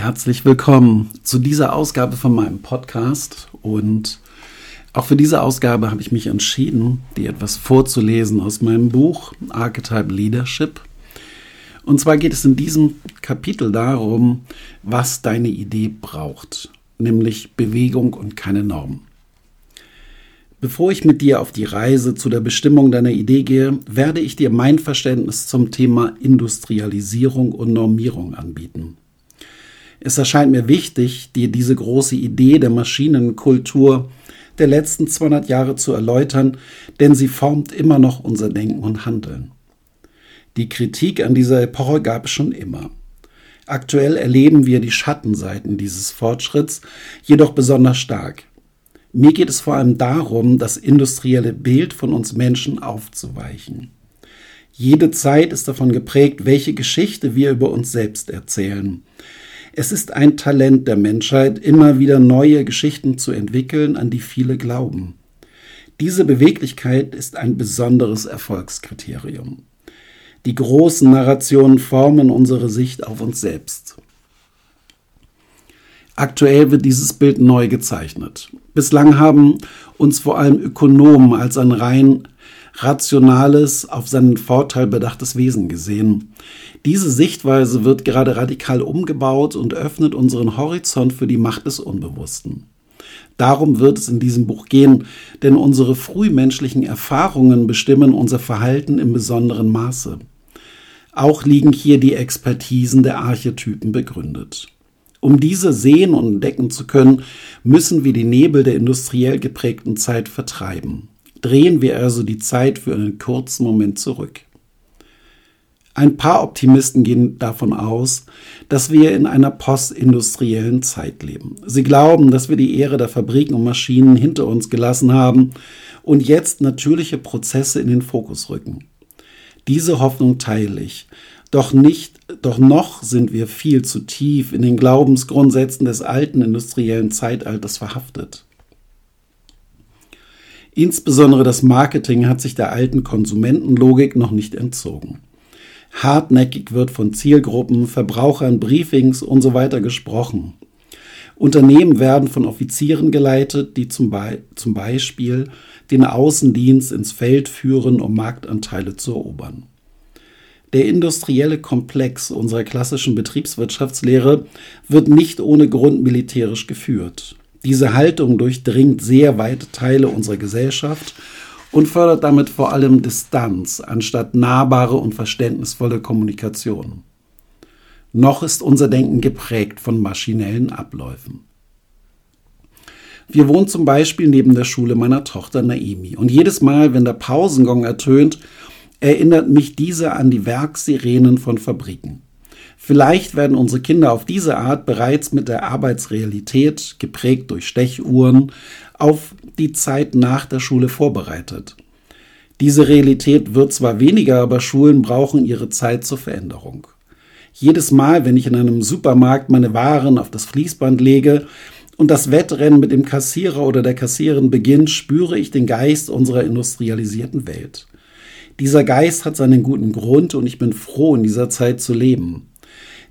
Herzlich willkommen zu dieser Ausgabe von meinem Podcast. Und auch für diese Ausgabe habe ich mich entschieden, dir etwas vorzulesen aus meinem Buch Archetype Leadership. Und zwar geht es in diesem Kapitel darum, was deine Idee braucht, nämlich Bewegung und keine Norm. Bevor ich mit dir auf die Reise zu der Bestimmung deiner Idee gehe, werde ich dir mein Verständnis zum Thema Industrialisierung und Normierung anbieten. Es erscheint mir wichtig, dir diese große Idee der Maschinenkultur der letzten 200 Jahre zu erläutern, denn sie formt immer noch unser Denken und Handeln. Die Kritik an dieser Epoche gab es schon immer. Aktuell erleben wir die Schattenseiten dieses Fortschritts jedoch besonders stark. Mir geht es vor allem darum, das industrielle Bild von uns Menschen aufzuweichen. Jede Zeit ist davon geprägt, welche Geschichte wir über uns selbst erzählen. Es ist ein Talent der Menschheit, immer wieder neue Geschichten zu entwickeln, an die viele glauben. Diese Beweglichkeit ist ein besonderes Erfolgskriterium. Die großen Narrationen formen unsere Sicht auf uns selbst. Aktuell wird dieses Bild neu gezeichnet. Bislang haben uns vor allem Ökonomen als ein rein rationales, auf seinen Vorteil bedachtes Wesen gesehen. Diese Sichtweise wird gerade radikal umgebaut und öffnet unseren Horizont für die Macht des Unbewussten. Darum wird es in diesem Buch gehen, denn unsere frühmenschlichen Erfahrungen bestimmen unser Verhalten im besonderen Maße. Auch liegen hier die Expertisen der Archetypen begründet. Um diese sehen und entdecken zu können, müssen wir die Nebel der industriell geprägten Zeit vertreiben. Drehen wir also die Zeit für einen kurzen Moment zurück. Ein paar Optimisten gehen davon aus, dass wir in einer postindustriellen Zeit leben. Sie glauben, dass wir die Ehre der Fabriken und Maschinen hinter uns gelassen haben und jetzt natürliche Prozesse in den Fokus rücken. Diese Hoffnung teile ich, doch nicht, doch noch sind wir viel zu tief in den Glaubensgrundsätzen des alten industriellen Zeitalters verhaftet. Insbesondere das Marketing hat sich der alten Konsumentenlogik noch nicht entzogen. Hartnäckig wird von Zielgruppen, Verbrauchern, Briefings und so weiter gesprochen. Unternehmen werden von Offizieren geleitet, die zum, Be zum Beispiel den Außendienst ins Feld führen, um Marktanteile zu erobern. Der industrielle Komplex unserer klassischen Betriebswirtschaftslehre wird nicht ohne Grund militärisch geführt. Diese Haltung durchdringt sehr weite Teile unserer Gesellschaft und fördert damit vor allem Distanz anstatt nahbare und verständnisvolle Kommunikation. Noch ist unser Denken geprägt von maschinellen Abläufen. Wir wohnen zum Beispiel neben der Schule meiner Tochter Naimi und jedes Mal, wenn der Pausengong ertönt, erinnert mich diese an die Werksirenen von Fabriken. Vielleicht werden unsere Kinder auf diese Art bereits mit der Arbeitsrealität, geprägt durch Stechuhren, auf die Zeit nach der Schule vorbereitet. Diese Realität wird zwar weniger, aber Schulen brauchen ihre Zeit zur Veränderung. Jedes Mal, wenn ich in einem Supermarkt meine Waren auf das Fließband lege und das Wettrennen mit dem Kassierer oder der Kassiererin beginnt, spüre ich den Geist unserer industrialisierten Welt. Dieser Geist hat seinen guten Grund und ich bin froh, in dieser Zeit zu leben.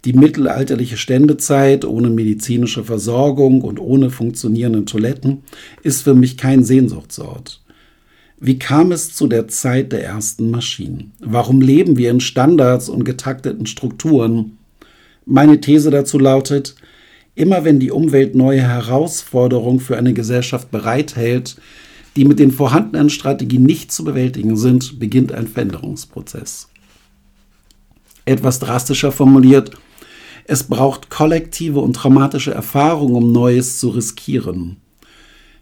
Die mittelalterliche Ständezeit ohne medizinische Versorgung und ohne funktionierende Toiletten ist für mich kein Sehnsuchtsort. Wie kam es zu der Zeit der ersten Maschinen? Warum leben wir in Standards und getakteten Strukturen? Meine These dazu lautet, immer wenn die Umwelt neue Herausforderungen für eine Gesellschaft bereithält, die mit den vorhandenen Strategien nicht zu bewältigen sind, beginnt ein Veränderungsprozess. Etwas drastischer formuliert, es braucht kollektive und traumatische Erfahrungen, um Neues zu riskieren.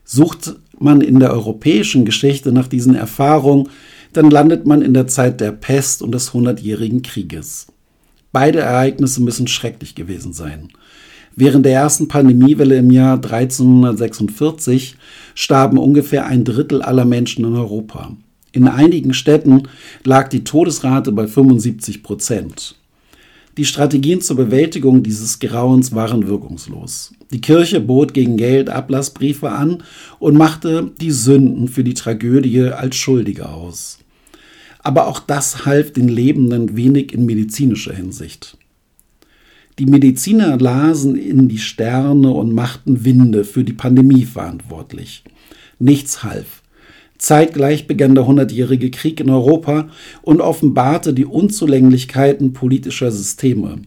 Sucht man in der europäischen Geschichte nach diesen Erfahrungen, dann landet man in der Zeit der Pest und des Hundertjährigen Krieges. Beide Ereignisse müssen schrecklich gewesen sein. Während der ersten Pandemiewelle im Jahr 1346 starben ungefähr ein Drittel aller Menschen in Europa. In einigen Städten lag die Todesrate bei 75 Prozent. Die Strategien zur Bewältigung dieses Grauens waren wirkungslos. Die Kirche bot gegen Geld Ablassbriefe an und machte die Sünden für die Tragödie als Schuldige aus. Aber auch das half den Lebenden wenig in medizinischer Hinsicht. Die Mediziner lasen in die Sterne und machten Winde für die Pandemie verantwortlich. Nichts half. Zeitgleich begann der Hundertjährige Krieg in Europa und offenbarte die Unzulänglichkeiten politischer Systeme.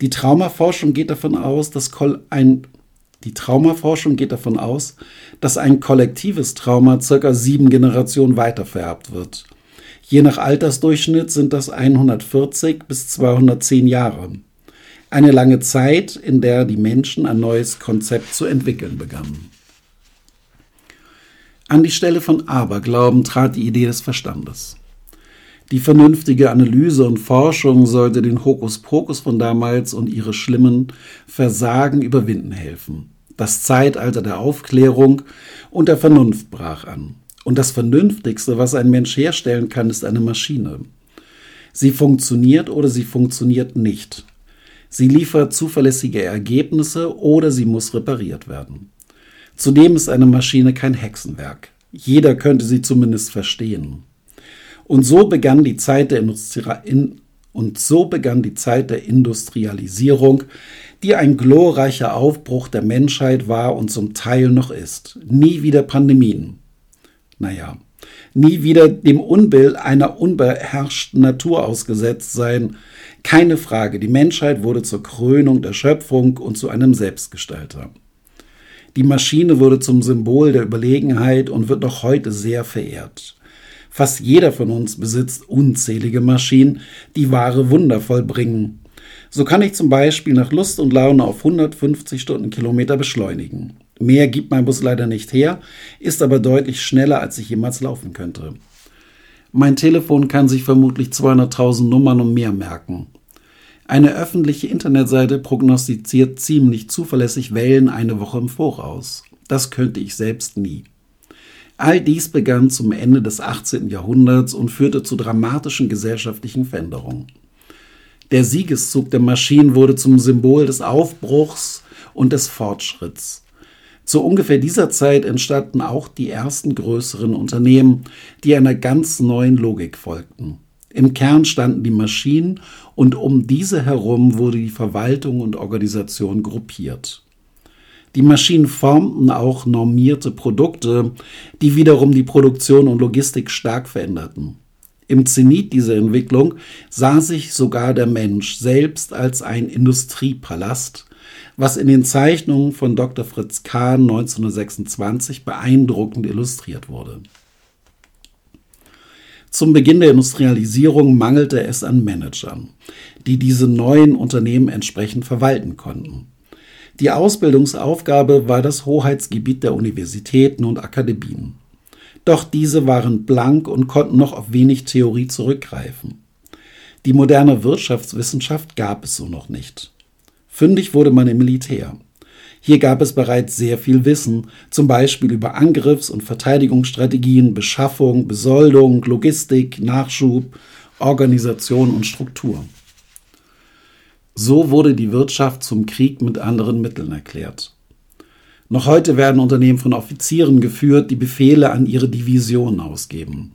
Die Traumaforschung geht davon aus, dass ein die Traumaforschung geht davon aus, dass ein kollektives Trauma circa sieben Generationen weitervererbt wird. Je nach Altersdurchschnitt sind das 140 bis 210 Jahre. Eine lange Zeit, in der die Menschen ein neues Konzept zu entwickeln begannen. An die Stelle von Aberglauben trat die Idee des Verstandes. Die vernünftige Analyse und Forschung sollte den Hokuspokus von damals und ihre schlimmen Versagen überwinden helfen. Das Zeitalter der Aufklärung und der Vernunft brach an. Und das Vernünftigste, was ein Mensch herstellen kann, ist eine Maschine. Sie funktioniert oder sie funktioniert nicht. Sie liefert zuverlässige Ergebnisse oder sie muss repariert werden. Zudem ist eine Maschine kein Hexenwerk. Jeder könnte sie zumindest verstehen. Und so begann die Zeit der, Industri in, so begann die Zeit der Industrialisierung, die ein glorreicher Aufbruch der Menschheit war und zum Teil noch ist. Nie wieder Pandemien. Naja, nie wieder dem Unbill einer unbeherrschten Natur ausgesetzt sein. Keine Frage, die Menschheit wurde zur Krönung der Schöpfung und zu einem Selbstgestalter. Die Maschine wurde zum Symbol der Überlegenheit und wird noch heute sehr verehrt. Fast jeder von uns besitzt unzählige Maschinen, die wahre Wunder vollbringen. So kann ich zum Beispiel nach Lust und Laune auf 150 Stundenkilometer beschleunigen. Mehr gibt mein Bus leider nicht her, ist aber deutlich schneller, als ich jemals laufen könnte. Mein Telefon kann sich vermutlich 200.000 Nummern und mehr merken. Eine öffentliche Internetseite prognostiziert ziemlich zuverlässig Wellen eine Woche im Voraus. Das könnte ich selbst nie. All dies begann zum Ende des 18. Jahrhunderts und führte zu dramatischen gesellschaftlichen Veränderungen. Der Siegeszug der Maschinen wurde zum Symbol des Aufbruchs und des Fortschritts. Zu ungefähr dieser Zeit entstanden auch die ersten größeren Unternehmen, die einer ganz neuen Logik folgten. Im Kern standen die Maschinen und um diese herum wurde die Verwaltung und Organisation gruppiert. Die Maschinen formten auch normierte Produkte, die wiederum die Produktion und Logistik stark veränderten. Im Zenit dieser Entwicklung sah sich sogar der Mensch selbst als ein Industriepalast, was in den Zeichnungen von Dr. Fritz Kahn 1926 beeindruckend illustriert wurde. Zum Beginn der Industrialisierung mangelte es an Managern, die diese neuen Unternehmen entsprechend verwalten konnten. Die Ausbildungsaufgabe war das Hoheitsgebiet der Universitäten und Akademien. Doch diese waren blank und konnten noch auf wenig Theorie zurückgreifen. Die moderne Wirtschaftswissenschaft gab es so noch nicht. Fündig wurde man im Militär. Hier gab es bereits sehr viel Wissen, zum Beispiel über Angriffs- und Verteidigungsstrategien, Beschaffung, Besoldung, Logistik, Nachschub, Organisation und Struktur. So wurde die Wirtschaft zum Krieg mit anderen Mitteln erklärt. Noch heute werden Unternehmen von Offizieren geführt, die Befehle an ihre Divisionen ausgeben.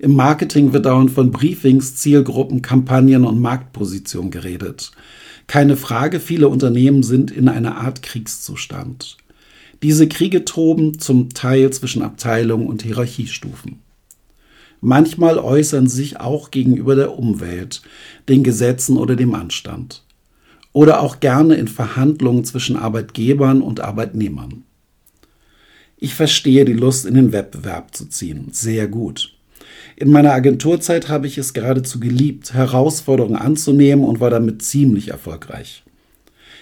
Im Marketing wird dauernd von Briefings, Zielgruppen, Kampagnen und Marktposition geredet. Keine Frage, viele Unternehmen sind in einer Art Kriegszustand. Diese Kriege toben zum Teil zwischen Abteilungen und Hierarchiestufen. Manchmal äußern sich auch gegenüber der Umwelt, den Gesetzen oder dem Anstand oder auch gerne in Verhandlungen zwischen Arbeitgebern und Arbeitnehmern. Ich verstehe die Lust, in den Wettbewerb zu ziehen, sehr gut. In meiner Agenturzeit habe ich es geradezu geliebt, Herausforderungen anzunehmen und war damit ziemlich erfolgreich.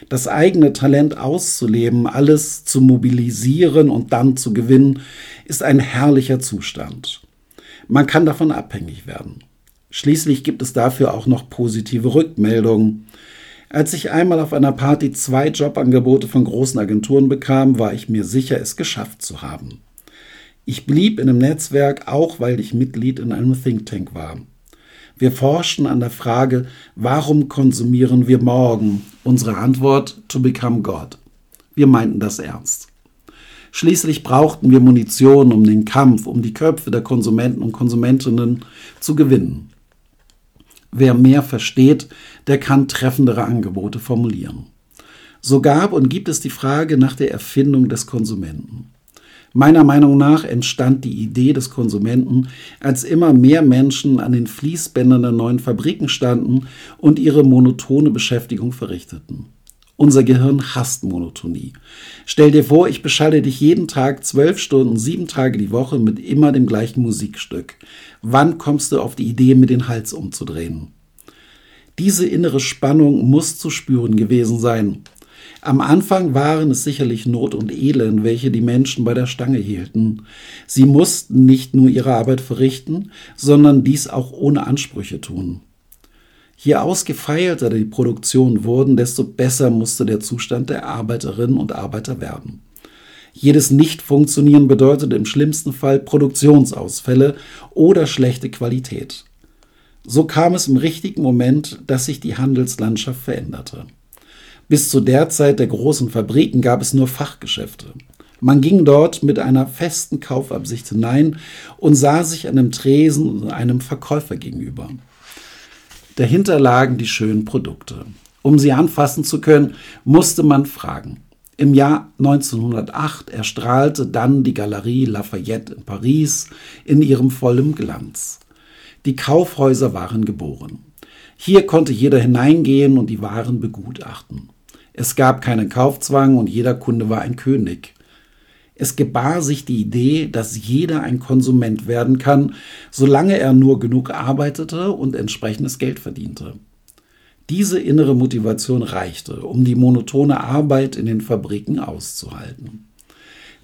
Das eigene Talent auszuleben, alles zu mobilisieren und dann zu gewinnen, ist ein herrlicher Zustand. Man kann davon abhängig werden. Schließlich gibt es dafür auch noch positive Rückmeldungen. Als ich einmal auf einer Party zwei Jobangebote von großen Agenturen bekam, war ich mir sicher, es geschafft zu haben. Ich blieb in dem Netzwerk, auch weil ich Mitglied in einem Think Tank war. Wir forschten an der Frage, warum konsumieren wir morgen? Unsere Antwort, to become God. Wir meinten das ernst. Schließlich brauchten wir Munition, um den Kampf um die Köpfe der Konsumenten und Konsumentinnen zu gewinnen. Wer mehr versteht, der kann treffendere Angebote formulieren. So gab und gibt es die Frage nach der Erfindung des Konsumenten. Meiner Meinung nach entstand die Idee des Konsumenten, als immer mehr Menschen an den Fließbändern der neuen Fabriken standen und ihre monotone Beschäftigung verrichteten. Unser Gehirn hasst Monotonie. Stell dir vor, ich beschalle dich jeden Tag zwölf Stunden, sieben Tage die Woche mit immer dem gleichen Musikstück. Wann kommst du auf die Idee, mir den Hals umzudrehen? Diese innere Spannung muss zu spüren gewesen sein. Am Anfang waren es sicherlich Not und Elend, welche die Menschen bei der Stange hielten. Sie mussten nicht nur ihre Arbeit verrichten, sondern dies auch ohne Ansprüche tun. Je ausgefeilter die Produktion wurden, desto besser musste der Zustand der Arbeiterinnen und Arbeiter werden. Jedes Nicht-Funktionieren bedeutete im schlimmsten Fall Produktionsausfälle oder schlechte Qualität. So kam es im richtigen Moment, dass sich die Handelslandschaft veränderte. Bis zu der Zeit der großen Fabriken gab es nur Fachgeschäfte. Man ging dort mit einer festen Kaufabsicht hinein und sah sich einem Tresen einem Verkäufer gegenüber. Dahinter lagen die schönen Produkte. Um sie anfassen zu können, musste man fragen. Im Jahr 1908 erstrahlte dann die Galerie Lafayette in Paris in ihrem vollen Glanz. Die Kaufhäuser waren geboren. Hier konnte jeder hineingehen und die Waren begutachten. Es gab keinen Kaufzwang und jeder Kunde war ein König. Es gebar sich die Idee, dass jeder ein Konsument werden kann, solange er nur genug arbeitete und entsprechendes Geld verdiente. Diese innere Motivation reichte, um die monotone Arbeit in den Fabriken auszuhalten.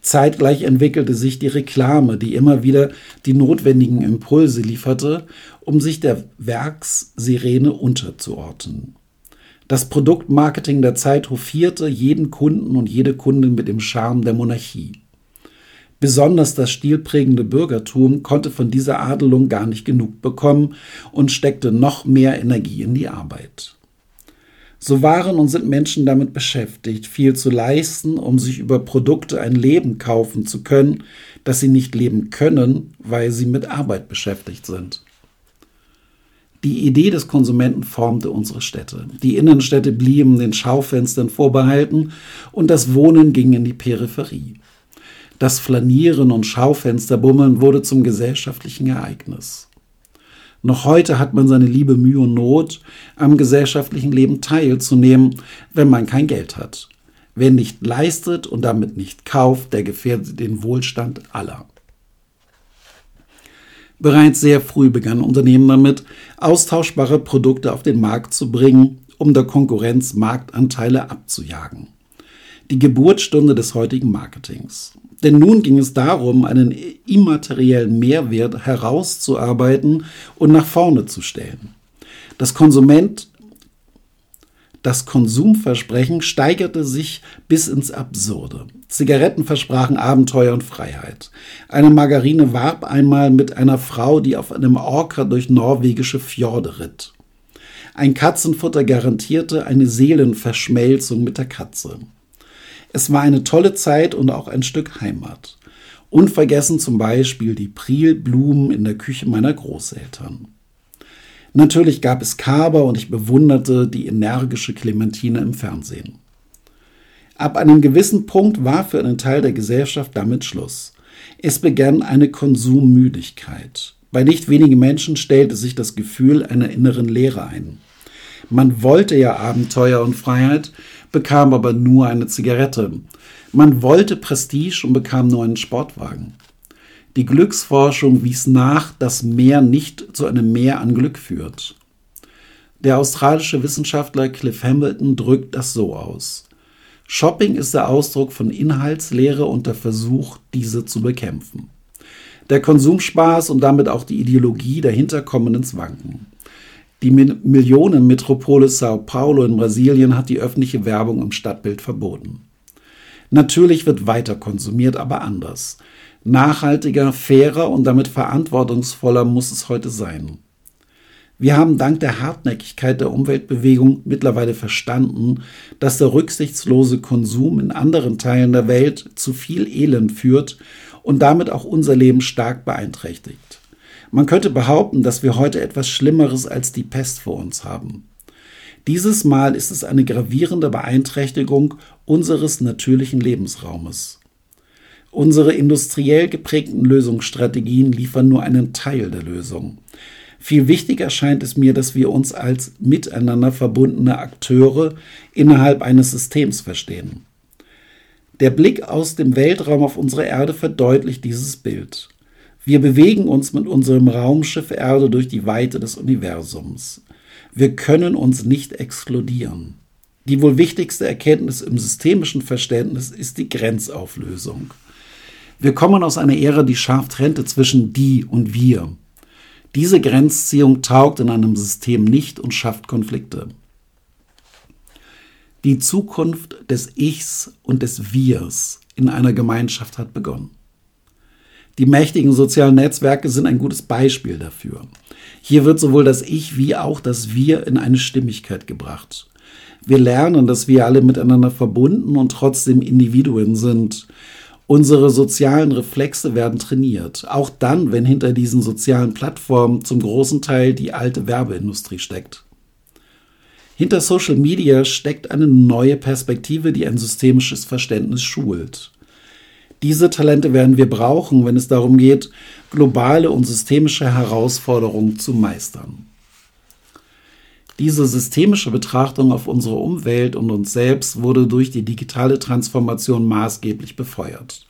Zeitgleich entwickelte sich die Reklame, die immer wieder die notwendigen Impulse lieferte, um sich der Werkssirene unterzuordnen. Das Produktmarketing der Zeit hofierte jeden Kunden und jede Kundin mit dem Charme der Monarchie. Besonders das stilprägende Bürgertum konnte von dieser Adelung gar nicht genug bekommen und steckte noch mehr Energie in die Arbeit. So waren und sind Menschen damit beschäftigt, viel zu leisten, um sich über Produkte ein Leben kaufen zu können, das sie nicht leben können, weil sie mit Arbeit beschäftigt sind. Die Idee des Konsumenten formte unsere Städte. Die Innenstädte blieben den Schaufenstern vorbehalten und das Wohnen ging in die Peripherie. Das Flanieren und Schaufensterbummeln wurde zum gesellschaftlichen Ereignis. Noch heute hat man seine liebe Mühe und Not, am gesellschaftlichen Leben teilzunehmen, wenn man kein Geld hat. Wer nicht leistet und damit nicht kauft, der gefährdet den Wohlstand aller. Bereits sehr früh begannen Unternehmen damit, austauschbare Produkte auf den Markt zu bringen, um der Konkurrenz Marktanteile abzujagen. Die Geburtsstunde des heutigen Marketings. Denn nun ging es darum, einen immateriellen Mehrwert herauszuarbeiten und nach vorne zu stellen. Das Konsument das Konsumversprechen steigerte sich bis ins Absurde. Zigaretten versprachen Abenteuer und Freiheit. Eine Margarine warb einmal mit einer Frau, die auf einem Orca durch norwegische Fjorde ritt. Ein Katzenfutter garantierte eine Seelenverschmelzung mit der Katze. Es war eine tolle Zeit und auch ein Stück Heimat. Unvergessen zum Beispiel die Prilblumen in der Küche meiner Großeltern. Natürlich gab es Kaber und ich bewunderte die energische Clementine im Fernsehen. Ab einem gewissen Punkt war für einen Teil der Gesellschaft damit Schluss. Es begann eine Konsummüdigkeit. Bei nicht wenigen Menschen stellte sich das Gefühl einer inneren Leere ein. Man wollte ja Abenteuer und Freiheit, bekam aber nur eine Zigarette. Man wollte Prestige und bekam nur einen Sportwagen. Die Glücksforschung wies nach, dass mehr nicht zu einem Mehr an Glück führt. Der australische Wissenschaftler Cliff Hamilton drückt das so aus. Shopping ist der Ausdruck von Inhaltslehre und der Versuch, diese zu bekämpfen. Der Konsumspaß und damit auch die Ideologie dahinter kommen ins Wanken. Die Millionenmetropole Sao Paulo in Brasilien hat die öffentliche Werbung im Stadtbild verboten. Natürlich wird weiter konsumiert, aber anders. Nachhaltiger, fairer und damit verantwortungsvoller muss es heute sein. Wir haben dank der Hartnäckigkeit der Umweltbewegung mittlerweile verstanden, dass der rücksichtslose Konsum in anderen Teilen der Welt zu viel Elend führt und damit auch unser Leben stark beeinträchtigt. Man könnte behaupten, dass wir heute etwas Schlimmeres als die Pest vor uns haben. Dieses Mal ist es eine gravierende Beeinträchtigung unseres natürlichen Lebensraumes. Unsere industriell geprägten Lösungsstrategien liefern nur einen Teil der Lösung. Viel wichtiger scheint es mir, dass wir uns als miteinander verbundene Akteure innerhalb eines Systems verstehen. Der Blick aus dem Weltraum auf unsere Erde verdeutlicht dieses Bild. Wir bewegen uns mit unserem Raumschiff Erde durch die Weite des Universums. Wir können uns nicht exkludieren. Die wohl wichtigste Erkenntnis im systemischen Verständnis ist die Grenzauflösung. Wir kommen aus einer Ära, die scharf trennte zwischen die und wir. Diese Grenzziehung taugt in einem System nicht und schafft Konflikte. Die Zukunft des Ichs und des Wirs in einer Gemeinschaft hat begonnen. Die mächtigen sozialen Netzwerke sind ein gutes Beispiel dafür. Hier wird sowohl das Ich wie auch das Wir in eine Stimmigkeit gebracht. Wir lernen, dass wir alle miteinander verbunden und trotzdem Individuen sind. Unsere sozialen Reflexe werden trainiert, auch dann, wenn hinter diesen sozialen Plattformen zum großen Teil die alte Werbeindustrie steckt. Hinter Social Media steckt eine neue Perspektive, die ein systemisches Verständnis schult. Diese Talente werden wir brauchen, wenn es darum geht, globale und systemische Herausforderungen zu meistern. Diese systemische Betrachtung auf unsere Umwelt und uns selbst wurde durch die digitale Transformation maßgeblich befeuert.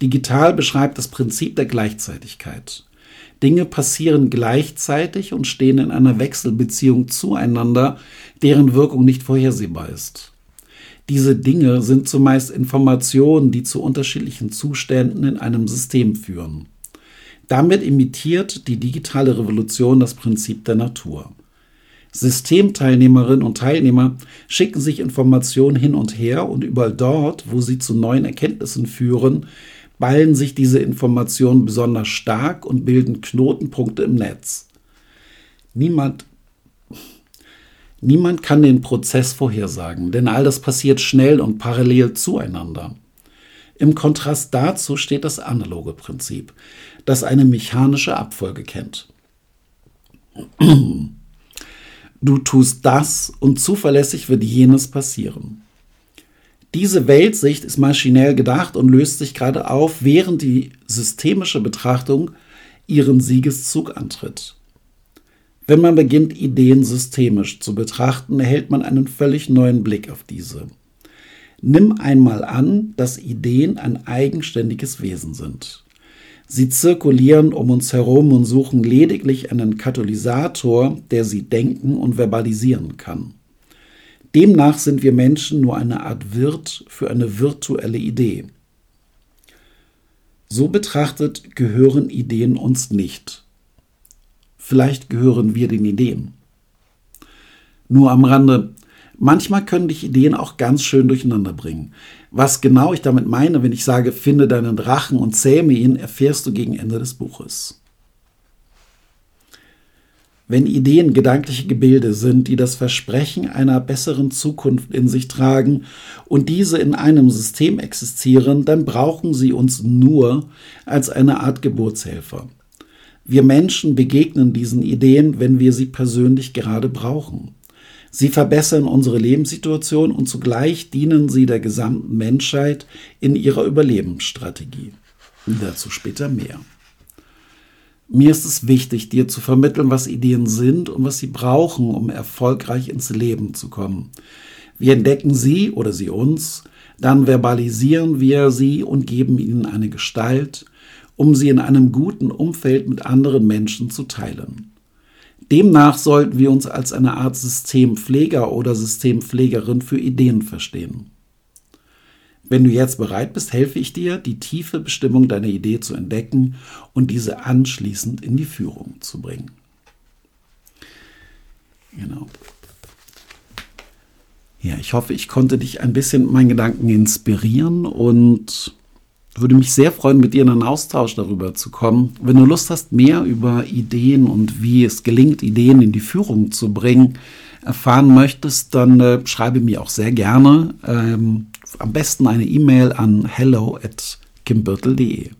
Digital beschreibt das Prinzip der Gleichzeitigkeit. Dinge passieren gleichzeitig und stehen in einer Wechselbeziehung zueinander, deren Wirkung nicht vorhersehbar ist. Diese Dinge sind zumeist Informationen, die zu unterschiedlichen Zuständen in einem System führen. Damit imitiert die digitale Revolution das Prinzip der Natur. Systemteilnehmerinnen und Teilnehmer schicken sich Informationen hin und her und überall dort, wo sie zu neuen Erkenntnissen führen, ballen sich diese Informationen besonders stark und bilden Knotenpunkte im Netz. Niemand Niemand kann den Prozess vorhersagen, denn all das passiert schnell und parallel zueinander. Im Kontrast dazu steht das analoge Prinzip, das eine mechanische Abfolge kennt. Du tust das und zuverlässig wird jenes passieren. Diese Weltsicht ist maschinell gedacht und löst sich gerade auf, während die systemische Betrachtung ihren Siegeszug antritt. Wenn man beginnt, Ideen systemisch zu betrachten, erhält man einen völlig neuen Blick auf diese. Nimm einmal an, dass Ideen ein eigenständiges Wesen sind. Sie zirkulieren um uns herum und suchen lediglich einen Katalysator, der sie denken und verbalisieren kann. Demnach sind wir Menschen nur eine Art Wirt für eine virtuelle Idee. So betrachtet gehören Ideen uns nicht. Vielleicht gehören wir den Ideen. Nur am Rande, manchmal können dich Ideen auch ganz schön durcheinander bringen. Was genau ich damit meine, wenn ich sage, finde deinen Drachen und zähme ihn, erfährst du gegen Ende des Buches. Wenn Ideen gedankliche Gebilde sind, die das Versprechen einer besseren Zukunft in sich tragen und diese in einem System existieren, dann brauchen sie uns nur als eine Art Geburtshelfer. Wir Menschen begegnen diesen Ideen, wenn wir sie persönlich gerade brauchen. Sie verbessern unsere Lebenssituation und zugleich dienen sie der gesamten Menschheit in ihrer Überlebensstrategie. Dazu später mehr. Mir ist es wichtig, dir zu vermitteln, was Ideen sind und was sie brauchen, um erfolgreich ins Leben zu kommen. Wir entdecken sie oder sie uns, dann verbalisieren wir sie und geben ihnen eine Gestalt, um sie in einem guten Umfeld mit anderen Menschen zu teilen. Demnach sollten wir uns als eine Art Systempfleger oder Systempflegerin für Ideen verstehen. Wenn du jetzt bereit bist, helfe ich dir, die tiefe Bestimmung deiner Idee zu entdecken und diese anschließend in die Führung zu bringen. Genau. Ja, ich hoffe, ich konnte dich ein bisschen mit meinen Gedanken inspirieren und würde mich sehr freuen, mit dir in einen Austausch darüber zu kommen. Wenn du Lust hast, mehr über Ideen und wie es gelingt, Ideen in die Führung zu bringen, erfahren möchtest, dann äh, schreibe mir auch sehr gerne ähm, am besten eine E-Mail an hello at kimbirtel.de.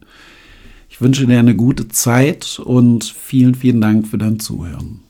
Ich Ich wünsche dir eine gute Zeit und vielen, vielen Dank für dein Zuhören.